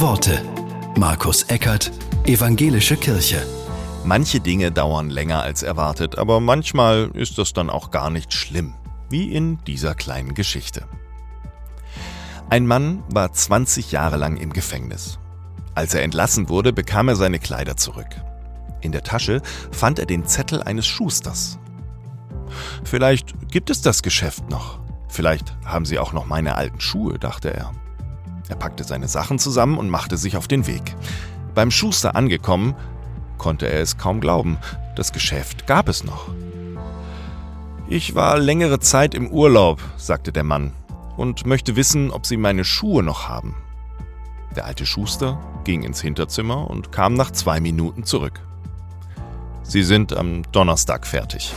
Worte. Markus Eckert, Evangelische Kirche. Manche Dinge dauern länger als erwartet, aber manchmal ist das dann auch gar nicht schlimm, wie in dieser kleinen Geschichte. Ein Mann war 20 Jahre lang im Gefängnis. Als er entlassen wurde, bekam er seine Kleider zurück. In der Tasche fand er den Zettel eines Schusters. Vielleicht gibt es das Geschäft noch. Vielleicht haben sie auch noch meine alten Schuhe, dachte er. Er packte seine Sachen zusammen und machte sich auf den Weg. Beim Schuster angekommen, konnte er es kaum glauben. Das Geschäft gab es noch. Ich war längere Zeit im Urlaub, sagte der Mann, und möchte wissen, ob Sie meine Schuhe noch haben. Der alte Schuster ging ins Hinterzimmer und kam nach zwei Minuten zurück. Sie sind am Donnerstag fertig.